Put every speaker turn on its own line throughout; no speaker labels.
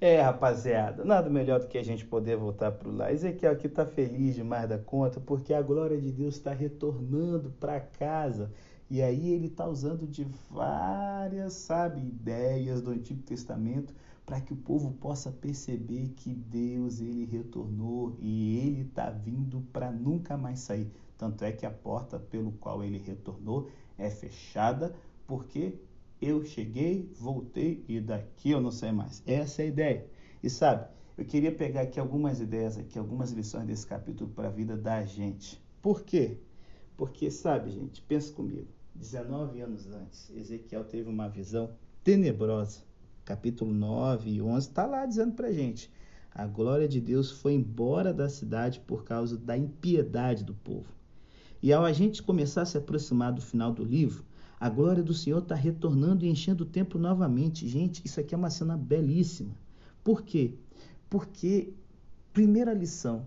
É, rapaziada, nada melhor do que a gente poder voltar para o lar. Ezequiel aqui está feliz demais da conta, porque a glória de Deus está retornando para casa. E aí ele está usando de várias, sabe, ideias do Antigo Testamento para que o povo possa perceber que Deus ele retornou e ele está vindo para nunca mais sair. Tanto é que a porta pelo qual ele retornou é fechada, porque eu cheguei, voltei e daqui eu não sei mais. Essa é a ideia. E sabe, eu queria pegar aqui algumas ideias, aqui, algumas lições desse capítulo para a vida da gente. Por quê? Porque, sabe, gente, pensa comigo. 19 anos antes, Ezequiel teve uma visão tenebrosa. Capítulo 9 e 11 está lá dizendo para gente. A glória de Deus foi embora da cidade por causa da impiedade do povo. E ao a gente começar a se aproximar do final do livro, a glória do Senhor está retornando e enchendo o templo novamente. Gente, isso aqui é uma cena belíssima. Por quê? Porque, primeira lição,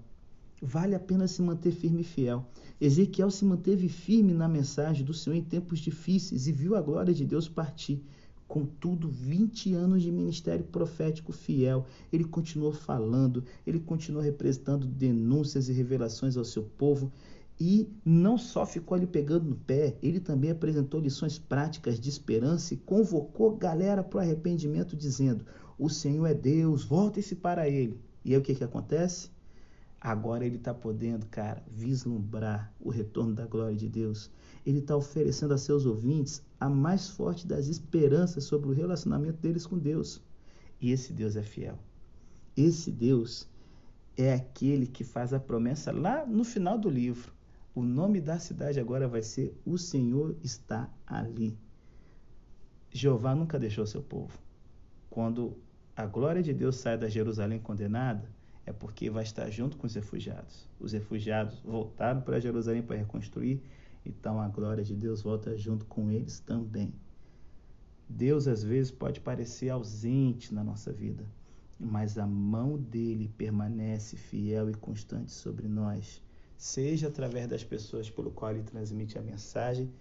vale a pena se manter firme e fiel. Ezequiel se manteve firme na mensagem do Senhor em tempos difíceis e viu a glória de Deus partir. Contudo, 20 anos de ministério profético fiel, ele continuou falando, ele continuou representando denúncias e revelações ao seu povo. E não só ficou ali pegando no pé, ele também apresentou lições práticas de esperança e convocou galera para o arrependimento, dizendo: O Senhor é Deus, volte-se para Ele. E aí o que, que acontece? Agora ele está podendo, cara, vislumbrar o retorno da glória de Deus. Ele está oferecendo a seus ouvintes a mais forte das esperanças sobre o relacionamento deles com Deus. E esse Deus é fiel. Esse Deus é aquele que faz a promessa lá no final do livro. O nome da cidade agora vai ser O Senhor está ali. Jeová nunca deixou seu povo. Quando a glória de Deus sai da Jerusalém condenada, é porque vai estar junto com os refugiados. Os refugiados voltaram para Jerusalém para reconstruir, então a glória de Deus volta junto com eles também. Deus às vezes pode parecer ausente na nossa vida, mas a mão dele permanece fiel e constante sobre nós seja através das pessoas pelo qual ele transmite a mensagem,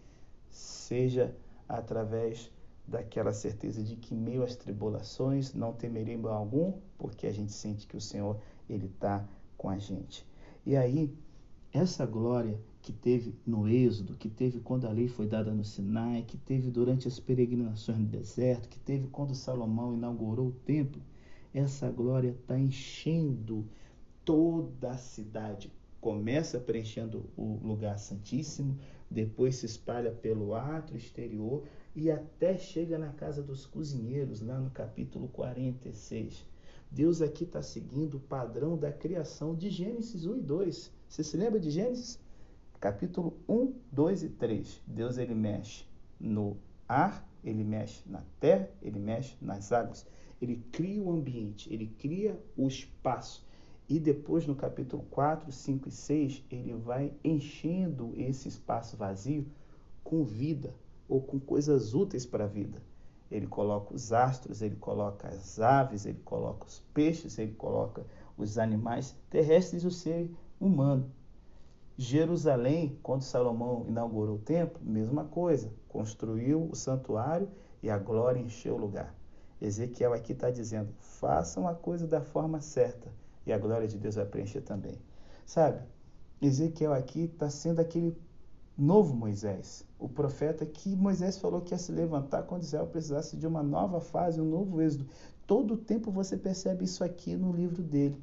seja através daquela certeza de que meio às tribulações não temerei mal algum, porque a gente sente que o Senhor ele está com a gente. E aí essa glória que teve no Êxodo, que teve quando a lei foi dada no Sinai, que teve durante as peregrinações no deserto, que teve quando Salomão inaugurou o templo, essa glória está enchendo toda a cidade, começa preenchendo o lugar santíssimo, depois se espalha pelo átrio exterior e até chega na casa dos cozinheiros, lá no capítulo 46. Deus aqui está seguindo o padrão da criação de Gênesis 1 e 2. Você se lembra de Gênesis? Capítulo 1, 2 e 3. Deus ele mexe no ar, ele mexe na terra, ele mexe nas águas. Ele cria o ambiente, ele cria o espaço. E depois, no capítulo 4, 5 e 6, ele vai enchendo esse espaço vazio com vida ou com coisas úteis para a vida. Ele coloca os astros, ele coloca as aves, ele coloca os peixes, ele coloca os animais terrestres e o ser humano. Jerusalém, quando Salomão inaugurou o templo, mesma coisa, construiu o santuário e a glória encheu o lugar. Ezequiel aqui está dizendo: façam a coisa da forma certa e a glória de Deus vai preencher também. Sabe, Ezequiel aqui está sendo aquele novo Moisés, o profeta que Moisés falou que ia se levantar quando Israel precisasse de uma nova fase, um novo êxodo. Todo o tempo você percebe isso aqui no livro dele.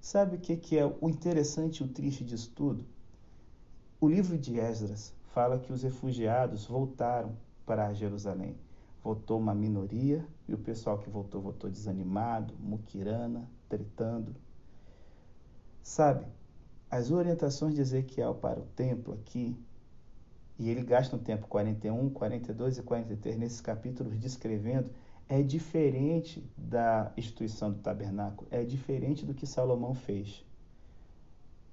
Sabe o que, que é o interessante e o triste disso tudo? O livro de Esdras fala que os refugiados voltaram para Jerusalém. Voltou uma minoria e o pessoal que voltou, voltou desanimado, muquirana, tritando. Sabe, as orientações de Ezequiel para o templo aqui, e ele gasta um tempo 41, 42 e 43 nesses capítulos descrevendo, é diferente da instituição do tabernáculo, é diferente do que Salomão fez.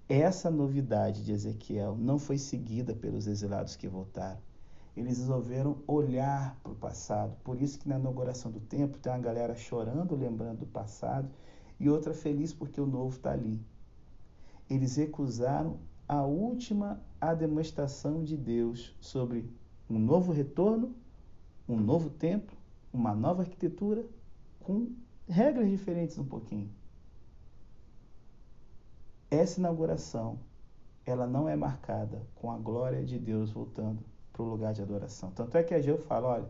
Essa novidade de Ezequiel não foi seguida pelos exilados que voltaram. Eles resolveram olhar para o passado. Por isso que na inauguração do templo tem uma galera chorando, lembrando do passado, e outra feliz porque o novo está ali. Eles recusaram a última demonstração de Deus sobre um novo retorno, um novo templo, uma nova arquitetura com regras diferentes um pouquinho. Essa inauguração, ela não é marcada com a glória de Deus voltando para o lugar de adoração. Tanto é que a Geu fala, olha,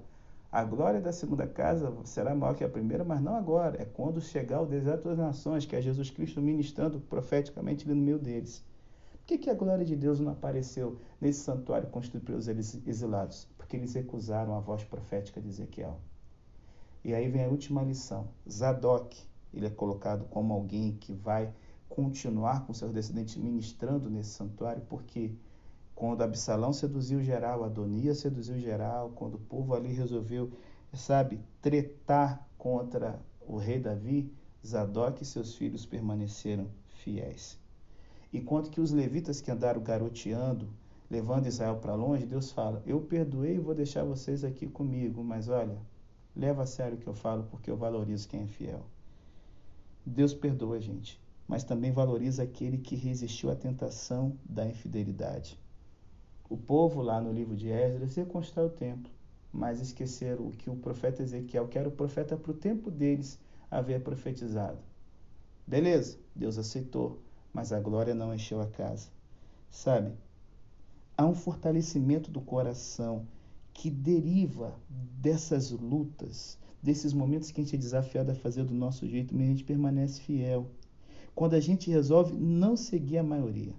a glória da segunda casa será maior que a primeira, mas não agora. É quando chegar o deserto das nações, que é Jesus Cristo ministrando profeticamente ali no meio deles. Por que, que a glória de Deus não apareceu nesse santuário construído pelos exilados? Porque eles recusaram a voz profética de Ezequiel. E aí vem a última lição. Zadok, ele é colocado como alguém que vai continuar com seus descendentes ministrando nesse santuário, porque quando Absalão seduziu geral, Adonias seduziu geral, quando o povo ali resolveu, sabe, tretar contra o rei Davi, Zadok e seus filhos permaneceram fiéis. Enquanto que os levitas que andaram garoteando, levando Israel para longe, Deus fala: Eu perdoei e vou deixar vocês aqui comigo, mas olha, leva a sério o que eu falo, porque eu valorizo quem é fiel. Deus perdoa a gente mas também valoriza aquele que resistiu à tentação da infidelidade. O povo lá no livro de Esdras reconstrói o templo, mas esqueceram o que o profeta Ezequiel, que era o profeta para o tempo deles, havia profetizado. Beleza, Deus aceitou, mas a glória não encheu a casa. Sabe, há um fortalecimento do coração que deriva dessas lutas, desses momentos que a gente é desafiado a fazer do nosso jeito, mas a gente permanece fiel quando a gente resolve não seguir a maioria.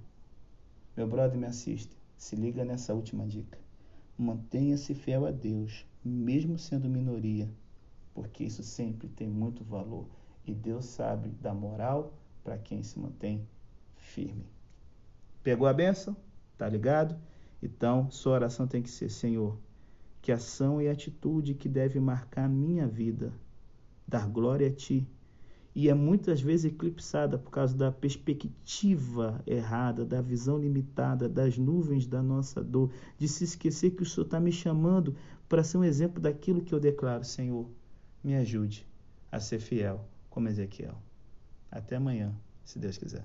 Meu brother me assiste, se liga nessa última dica. Mantenha-se fiel a Deus, mesmo sendo minoria, porque isso sempre tem muito valor e Deus sabe da moral para quem se mantém firme. Pegou a benção? Tá ligado? Então, sua oração tem que ser: Senhor, que ação e atitude que deve marcar minha vida, dar glória a Ti e é muitas vezes eclipsada por causa da perspectiva errada, da visão limitada, das nuvens da nossa dor, de se esquecer que o Senhor está me chamando para ser um exemplo daquilo que eu declaro, Senhor, me ajude a ser fiel como Ezequiel. Até amanhã, se Deus quiser.